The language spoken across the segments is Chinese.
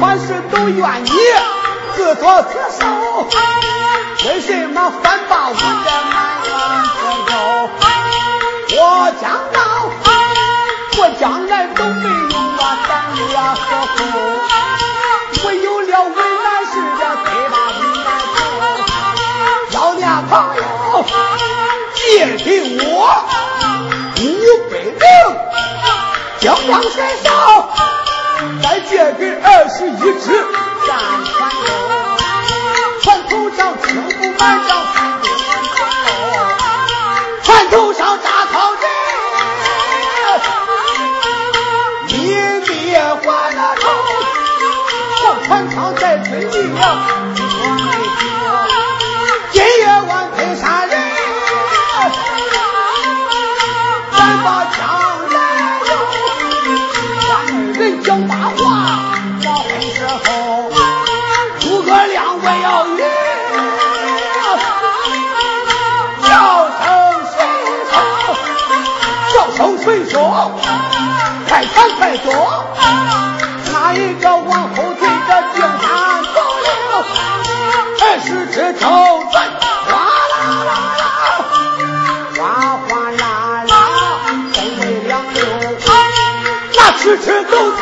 凡事都愿你自作自受，为什么反把我的埋怨自由？我讲到，我将来都没有啊胆力啊和福，唯有了为难事的最大为难处。要念朋友借给我五百两，江江山上再借给二十一只战船，船头上青布满帐船头，上扎草人，你别还那头，上船舱在追里，一声谁说？快看快走，哪一个往后退的定山走了，二十只头转，哗啦啦啦，哗哗啦啦，分为两溜，那吃吃都在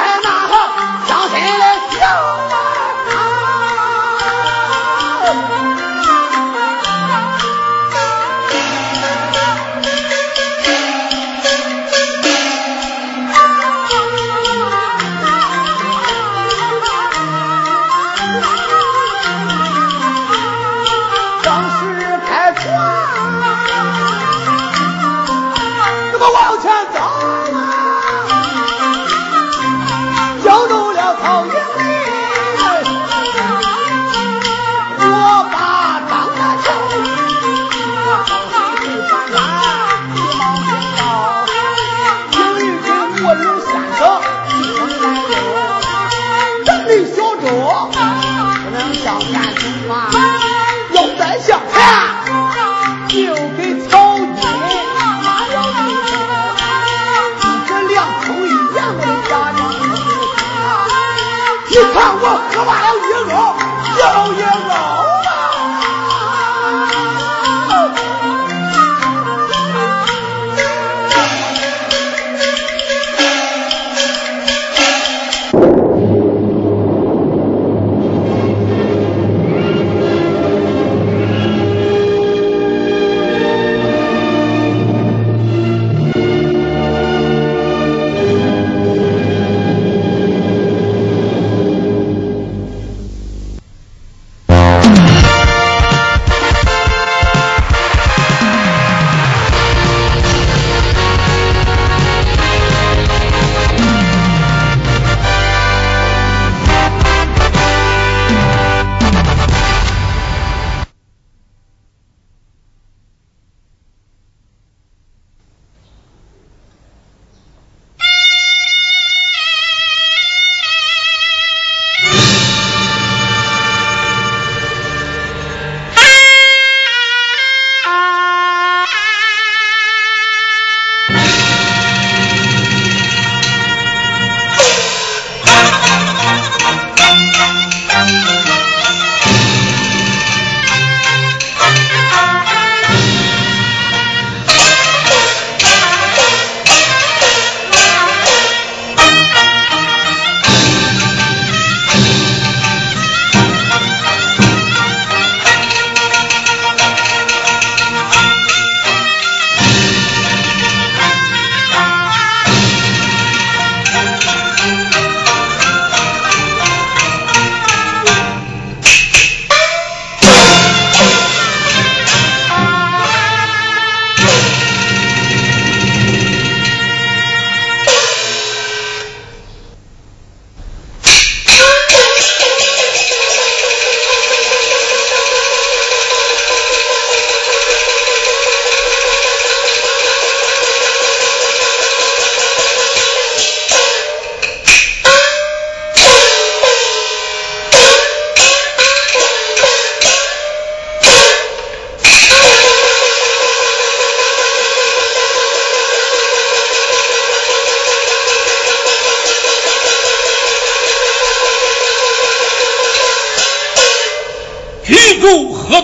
郡主河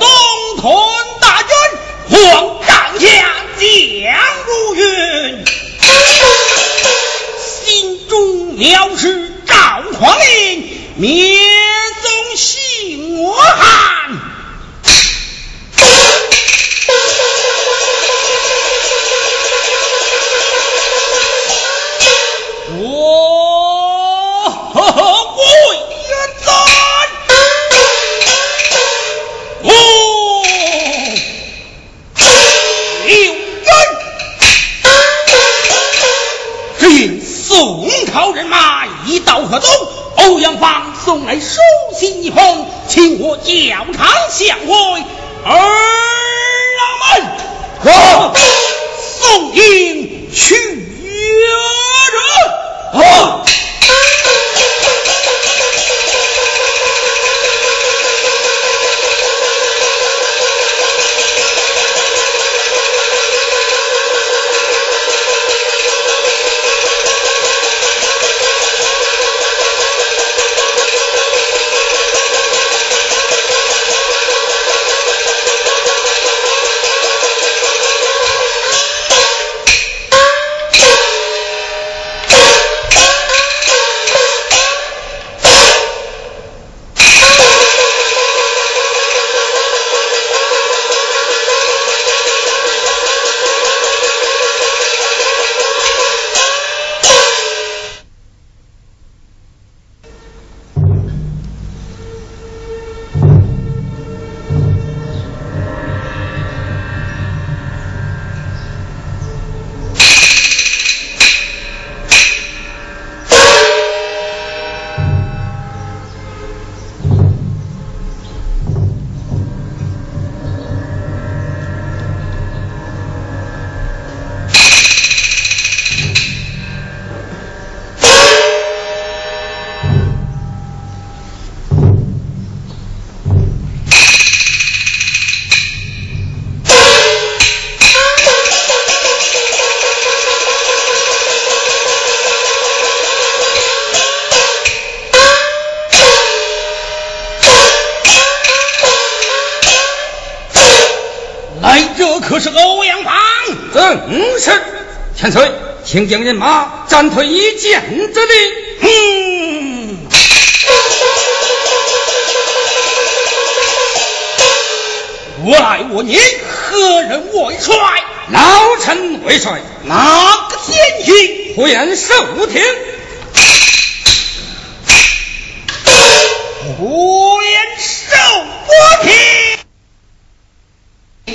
千岁，请将人马暂退一箭之地。哼，我来我你，何人为帅？老臣为帅。哪个天行？呼延寿亭。呼延寿亭。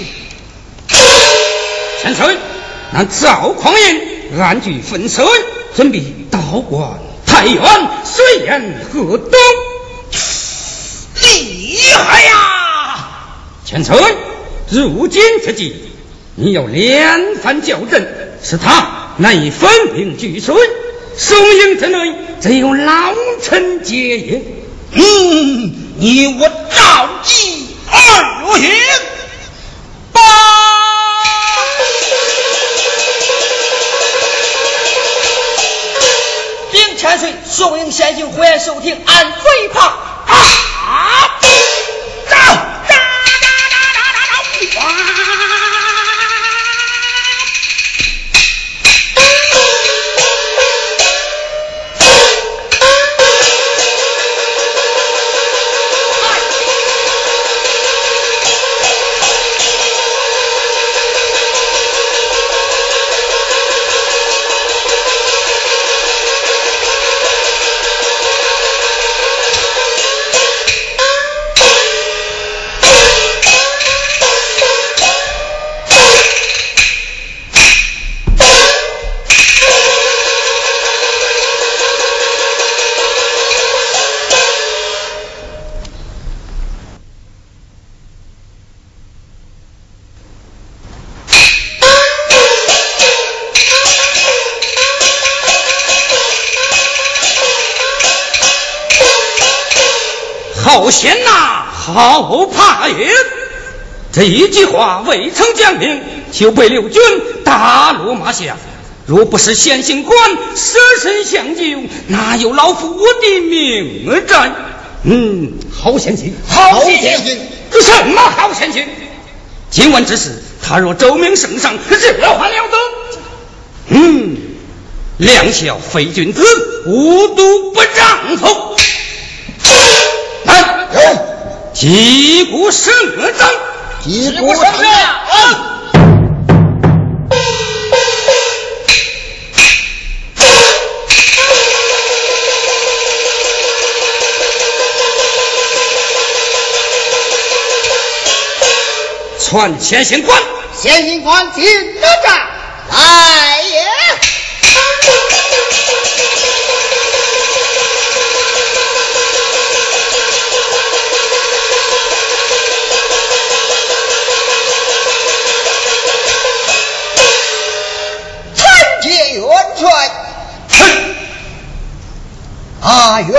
千岁。那赵匡胤安居分水，准备道观太原，虽然河东，厉害呀！千岁，如今之计，你要连番校正，使他难以分兵拒水。松营之内，只有老臣接应。嗯，你我召集二营。千岁，宋营先行胡延寿听，按飞炮啊！一句话未曾讲明，就被六军打落马下。若不是先行官舍身相救，哪有老夫我的命在？嗯，好险情，好险情！这什么好先进？今晚之事，他若奏明圣上，这还了得。嗯，两小非君子，无毒不丈夫。来，击鼓声张，击鼓声张。传前行官，前行官进得战，来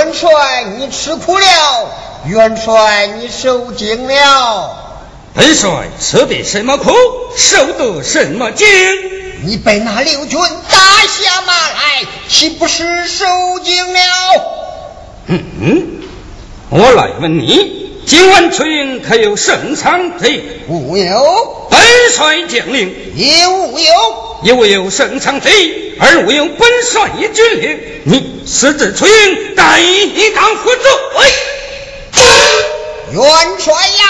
元帅，你吃苦了！元帅，你受惊了！本帅吃的什么苦，受的什么惊？你被那六军打下马来，岂不是受惊了？嗯嗯，我来问你，今晚出营可有圣上贼？无有。本帅将领也无有。也无有圣上贼，而无有本帅军令。你私自出营，该当何罪？元帅呀！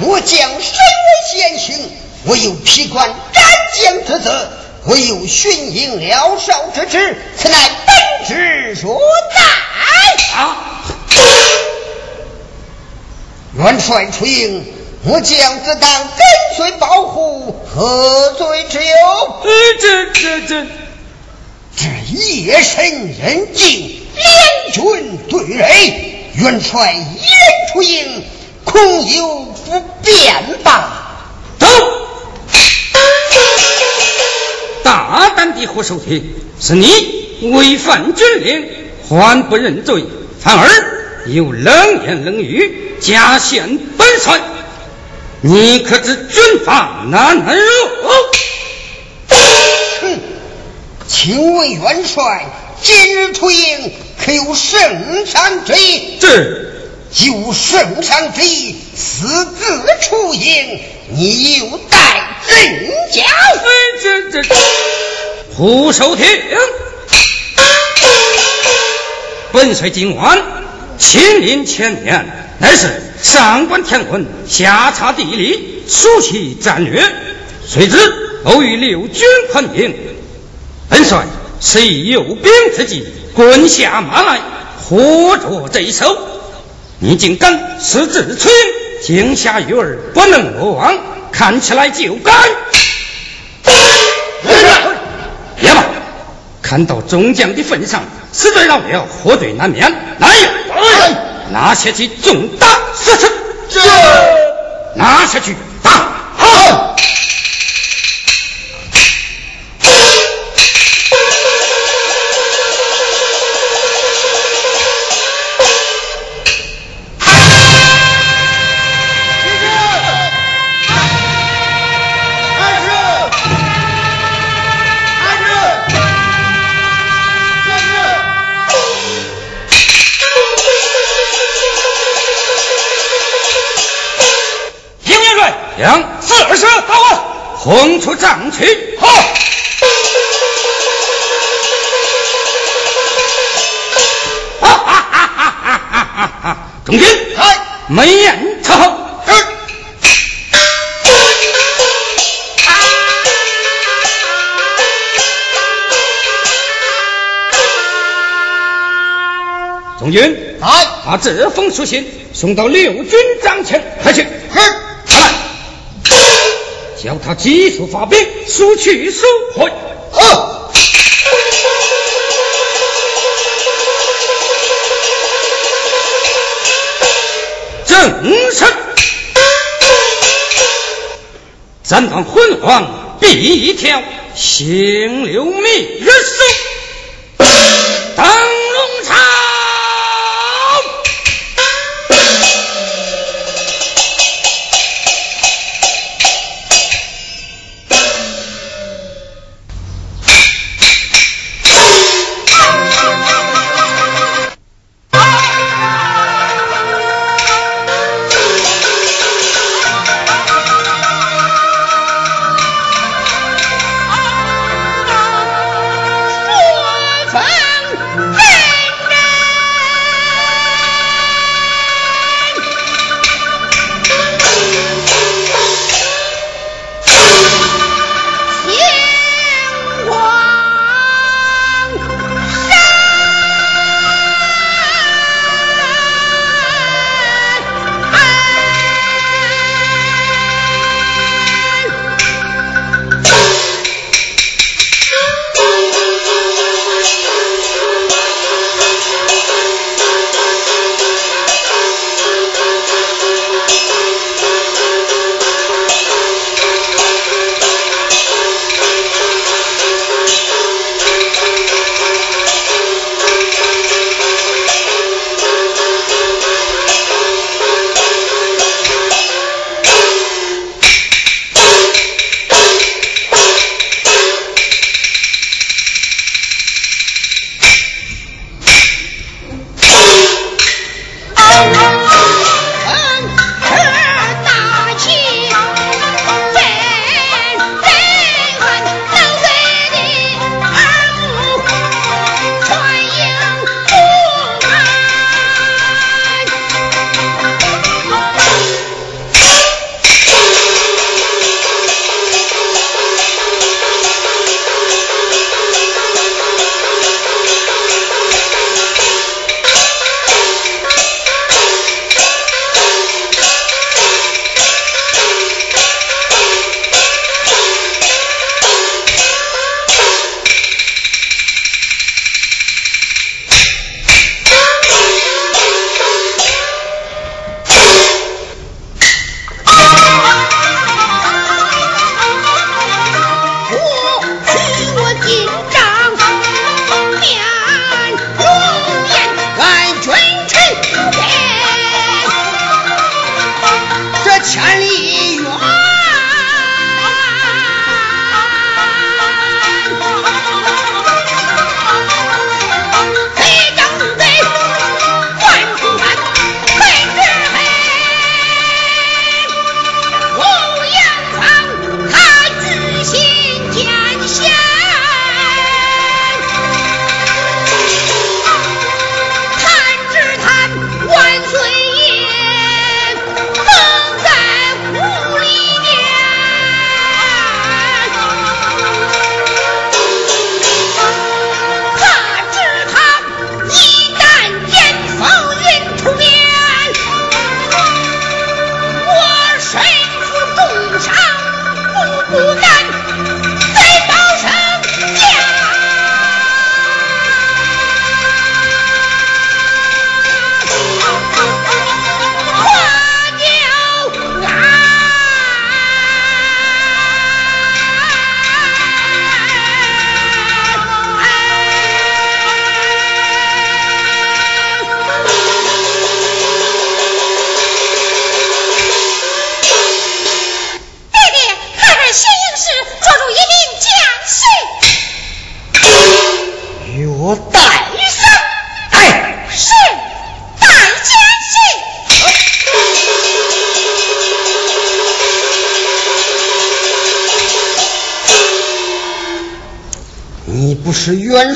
我将身为先行，我有披冠斩将之责，我有巡营辽少之职，此乃本职所在。啊！元帅出营，我将自当跟随保护，何罪之有？这这这，这夜深人静，联军对垒，元帅一人出营。恐有不便吧？走！大胆的胡守听，是你违反军令，还不认罪，反而又冷言冷语，加陷本帅。你可知军法难如？哼！请问元帅，今日出营可有圣上之意？这。就圣上之意，私自出营，你又待怎讲？这这这，胡守听，本帅今晚亲临前面，乃是上观天文，下察地理，熟悉战略，谁知偶遇六军困境，本帅虽有兵之计，滚下马来，活捉贼首。你竟敢私自出营，惊吓鱼儿不能落网，看起来就该。别吧，看到中将的份上，死罪老了，活罪难免。来呀，拿下去重打四十，拿下去书信送到六军帐前，快去。叫他急速发兵，速去速回。好，正是。咱当昏黄必一条，行流密日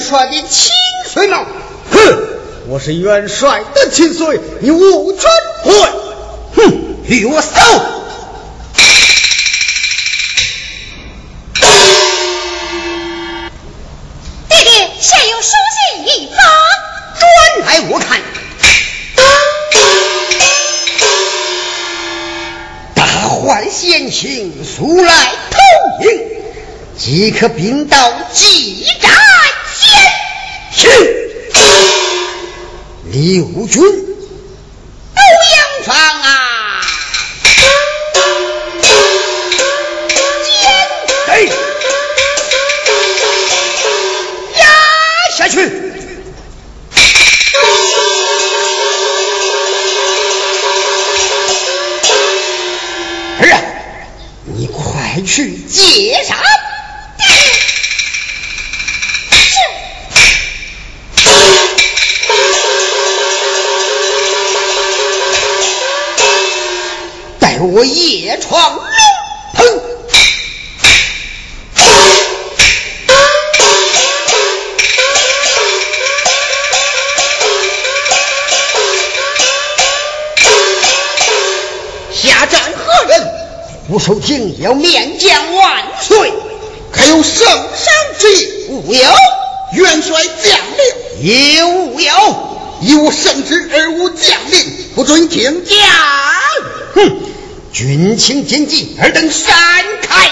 帅的亲随吗？哼，我是元帅的亲随，你无权回。哼，与我走。弟弟，现有书信一来我看。大坏先行，速来投营，即可兵到胡守亭要面见万岁，可有圣上之意？无有。元帅将令也无有。以无圣旨而无将令，不准请将。哼，军情紧急，尔等闪开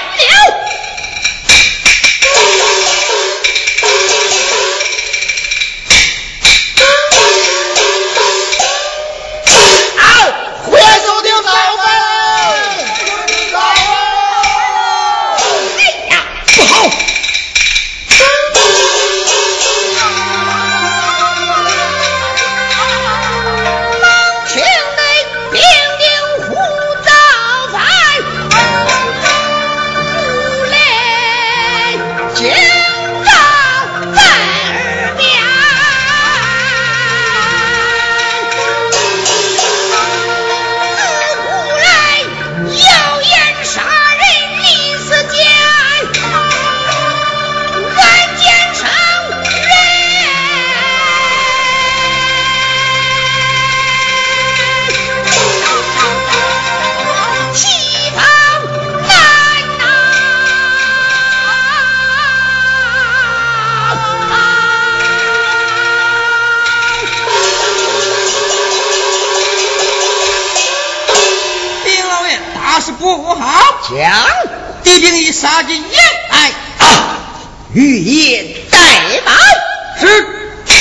老爷，大事不好！讲敌兵已杀进营来。啊，御夜怠慢。是。爹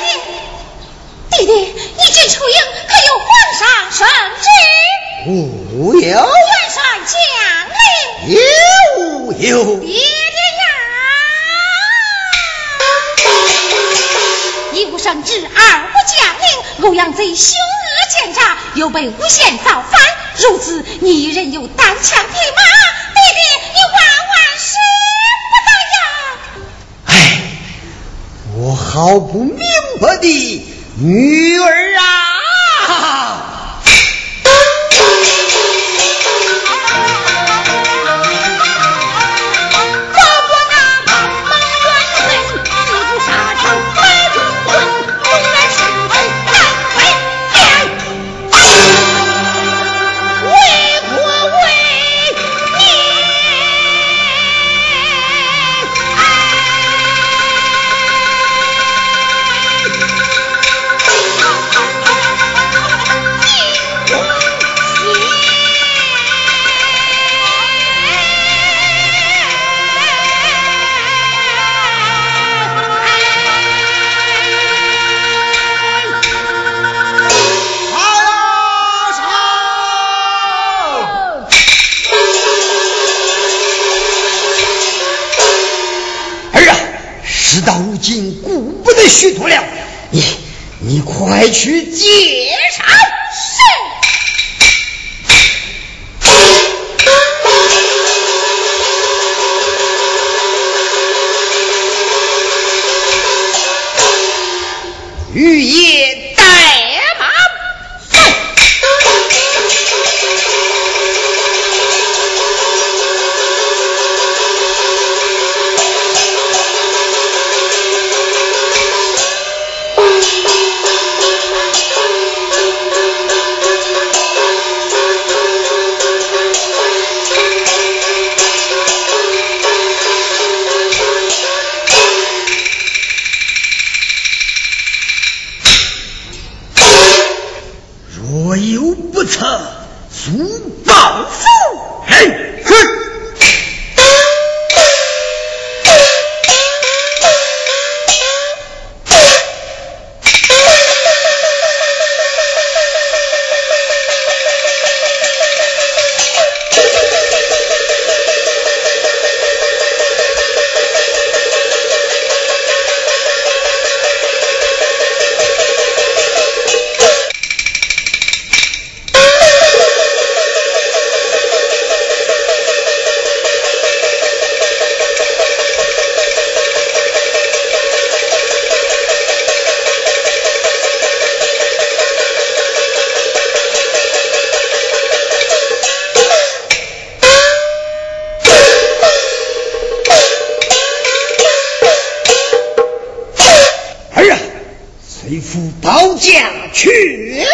爹，爹爹，你这出营可有皇上圣旨？无有，元帅将令。有无有。欧阳贼凶恶奸诈，又被诬陷造反，如此你一人又单枪匹马，弟弟你万万使不得呀！哎，我好不明白的女儿啊！事到如今，顾不得虚度了。你你快去接上！一副保驾，确认。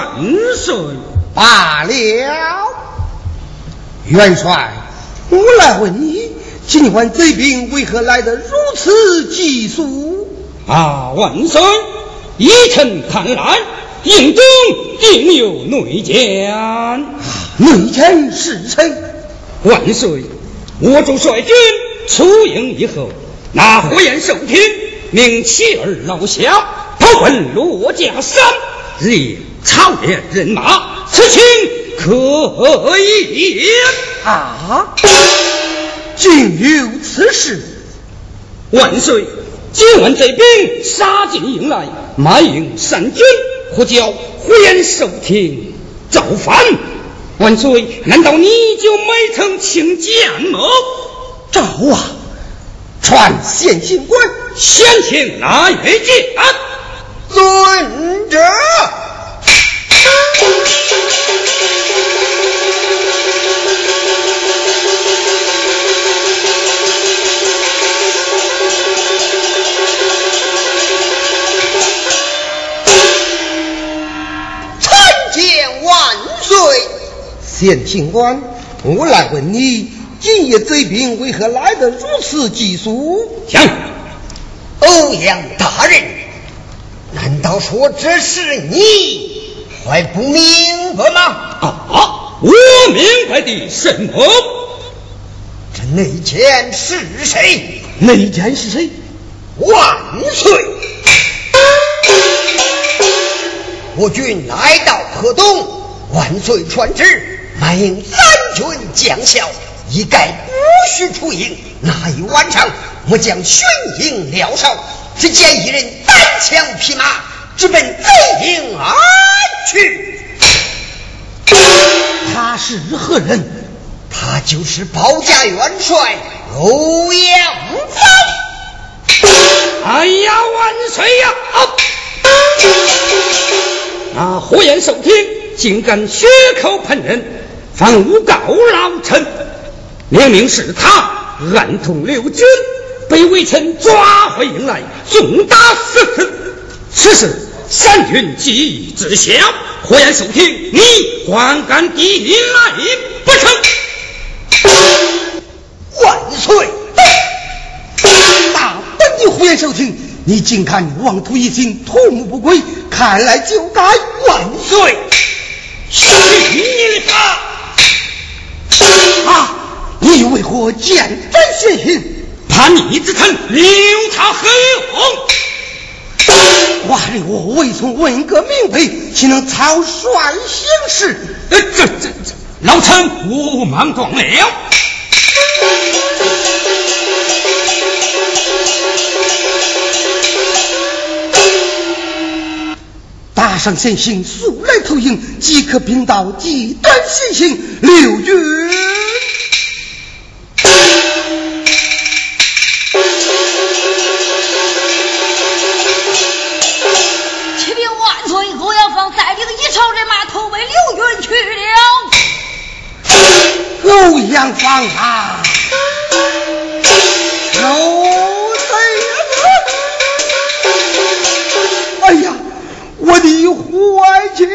万岁罢了元帅，我来问你，今晚贼兵为何来得如此急速？啊，万岁！依臣看来，营中定有内奸。内奸是谁？万岁，我主率军出营以后，那火焰受听，命妻儿老小投奔罗家山，日操练人马，此情可以。啊！竟有此事！万岁！今晚贼兵杀进营来，埋营散军，呼叫火焰受听造反。万岁！难道你就没曾请见吗？赵啊！传县刑官，先请哪一见？遵旨。县刑官，我来问你，今夜贼兵为何来得如此急速？讲，欧阳大人，难道说这是你还不明白吗？啊，我明白的什么？这内奸是谁？内奸是谁？万岁！我军来到河东，万岁传旨，满营三军将校一概不许出营。那一晚上，我将巡营撂哨，只见一人单枪匹马，直奔贼营而去。他是何人？他就是保家元帅欧阳锋。哎呀，万岁呀！那火焰受听，竟敢血口喷人，反诬告老臣，明明是他暗通六军，被微臣抓回营来，重打四次。此事三军既知晓，火焰受听，你还敢抵营来不成？万岁！大本的胡言受听，你竟敢妄图一心，图谋不轨，看来就该万岁！许你他！啊！你为何见斩现行？叛逆之臣留他何用？哇哩！我未从问个明白，岂能草率行事？呃，这这这，老臣无忙断了。打上先行，速来投营，即可兵到极端先行，六军。去了。欧阳方啊！有贼！哎呀，我的怀情！啊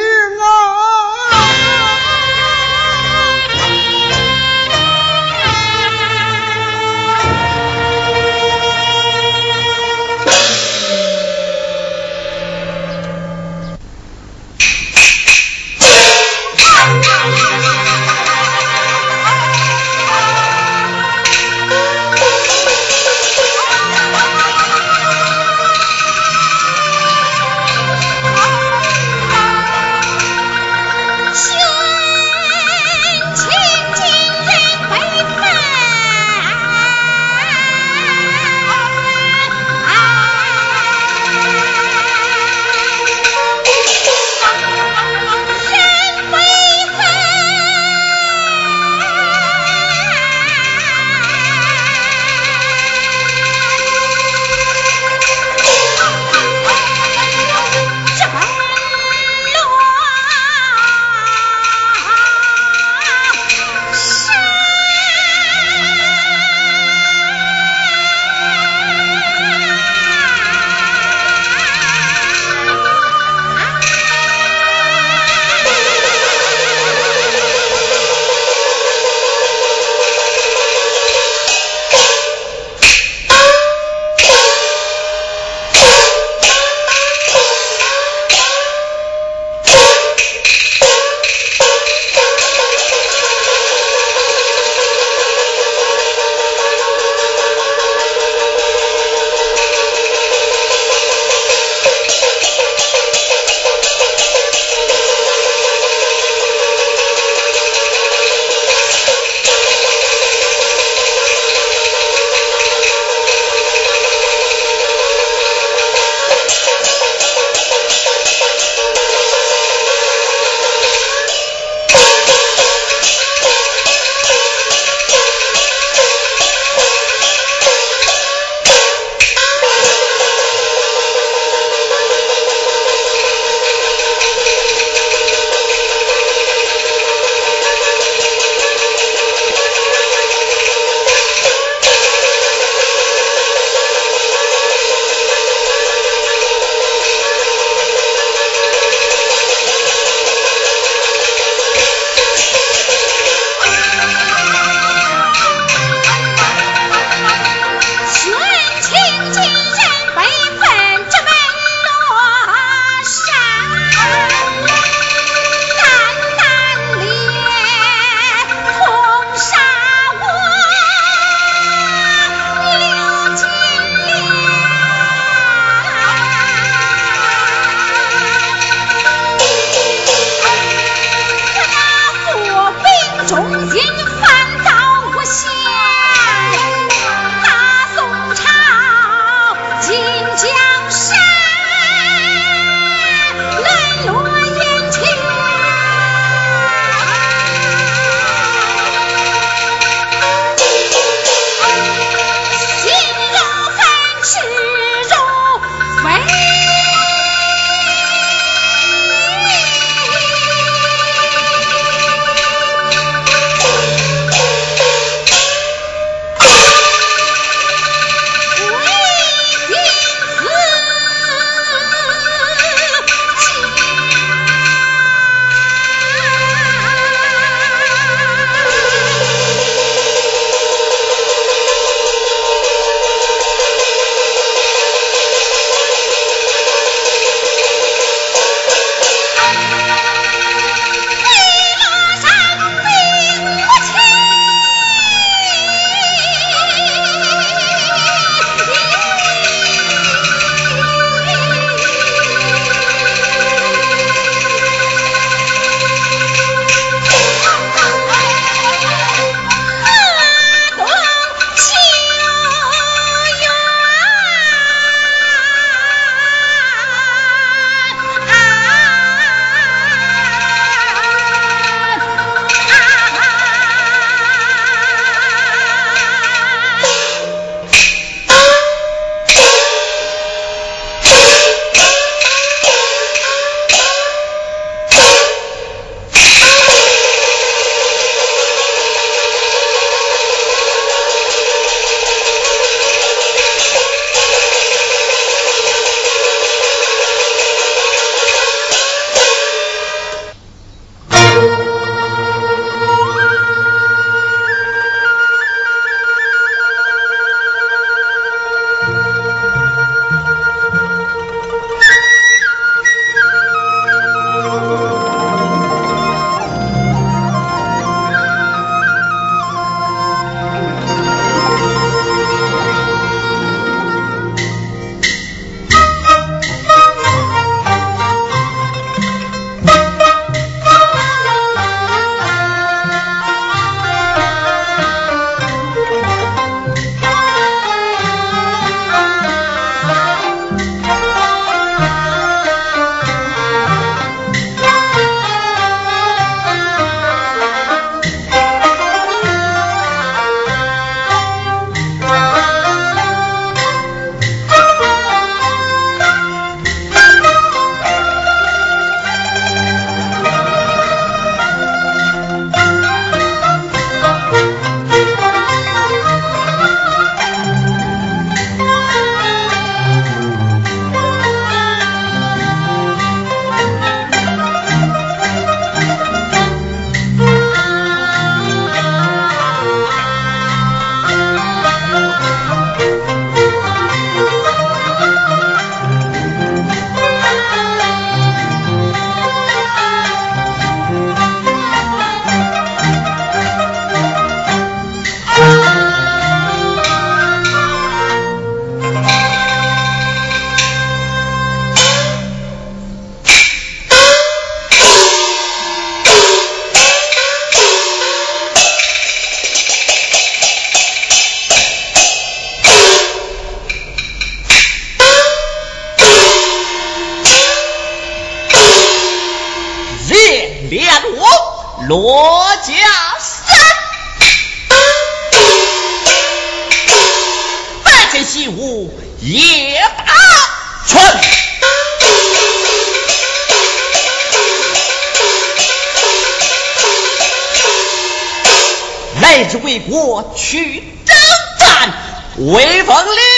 为之为国去征战，威风凛。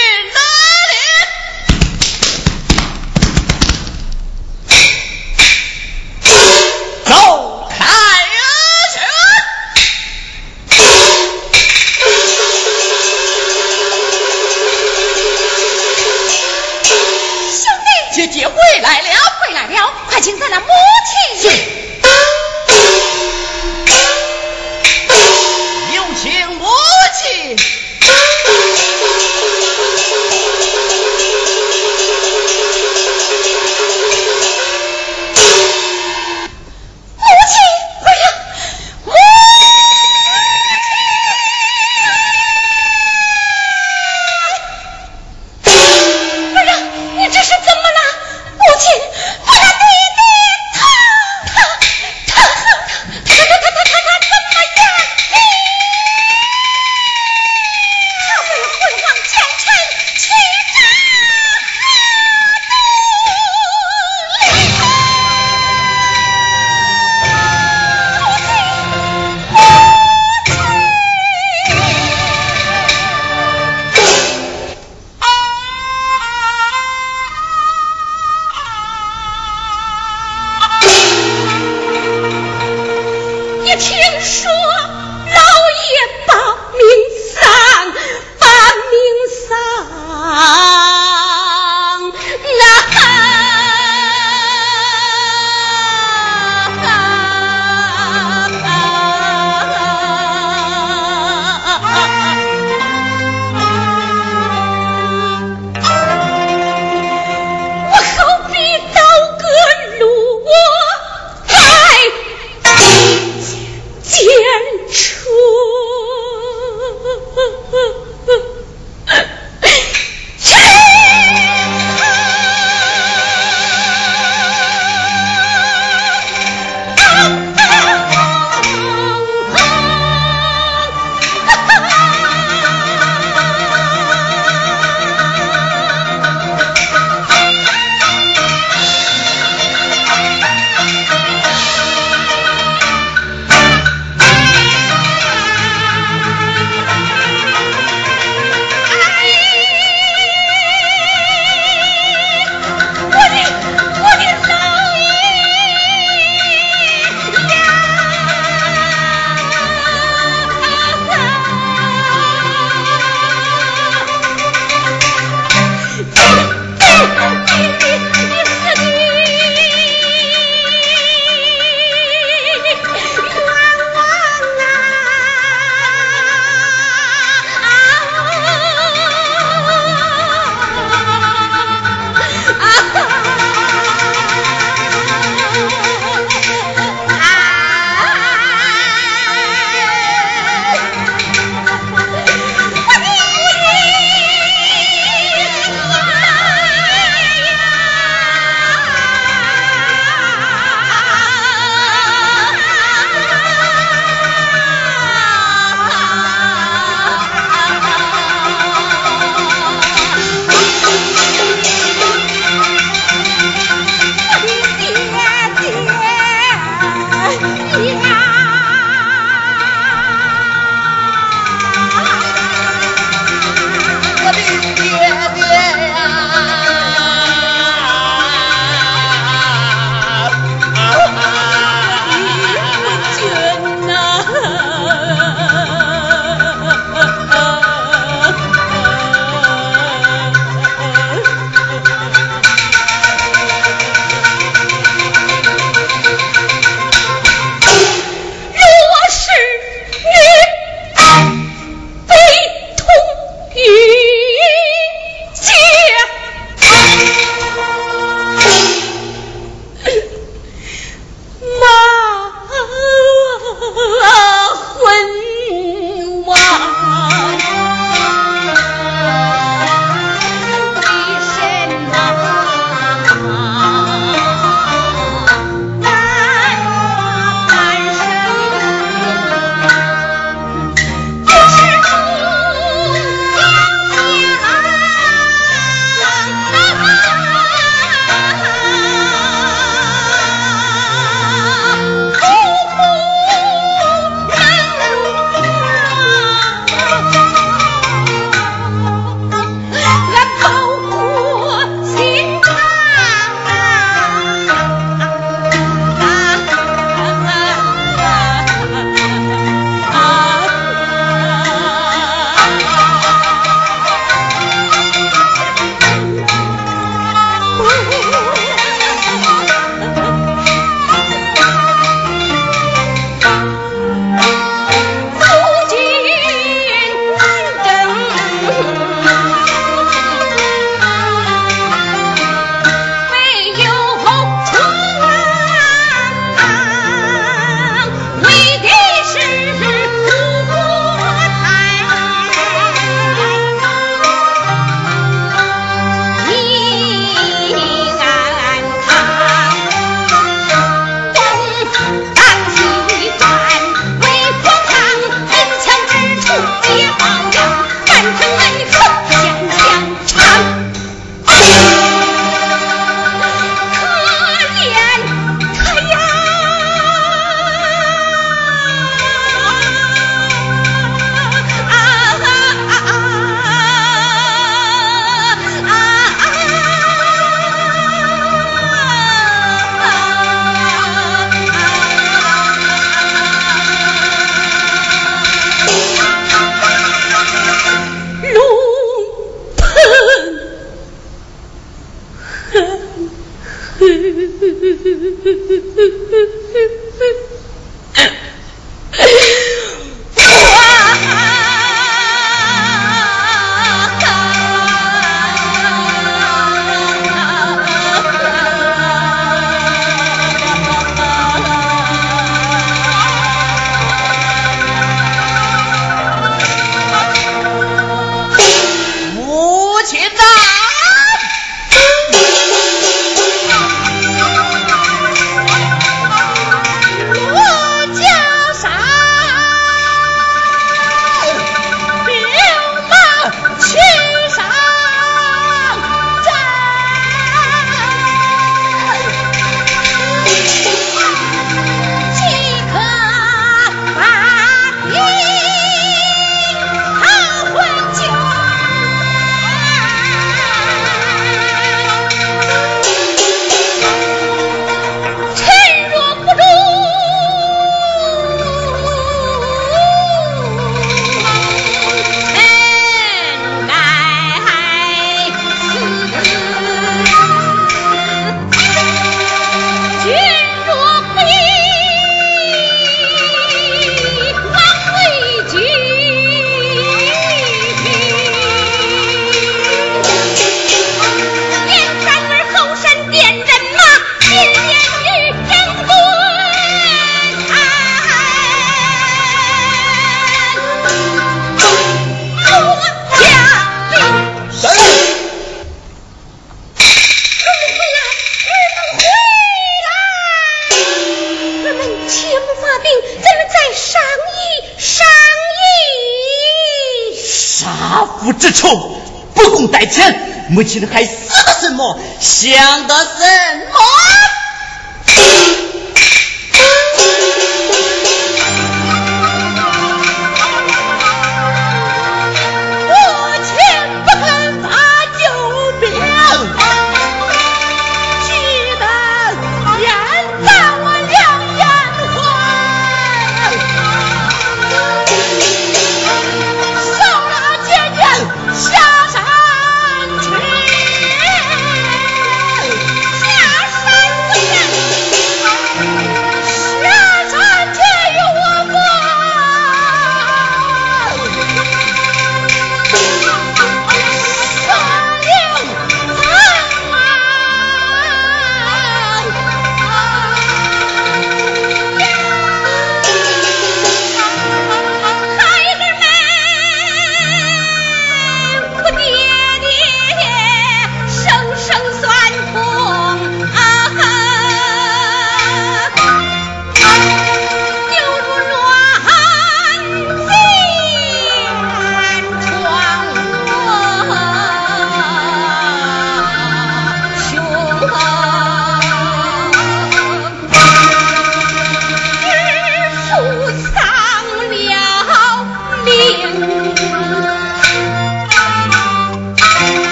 之仇不共戴天母亲还死的什么？想的什么？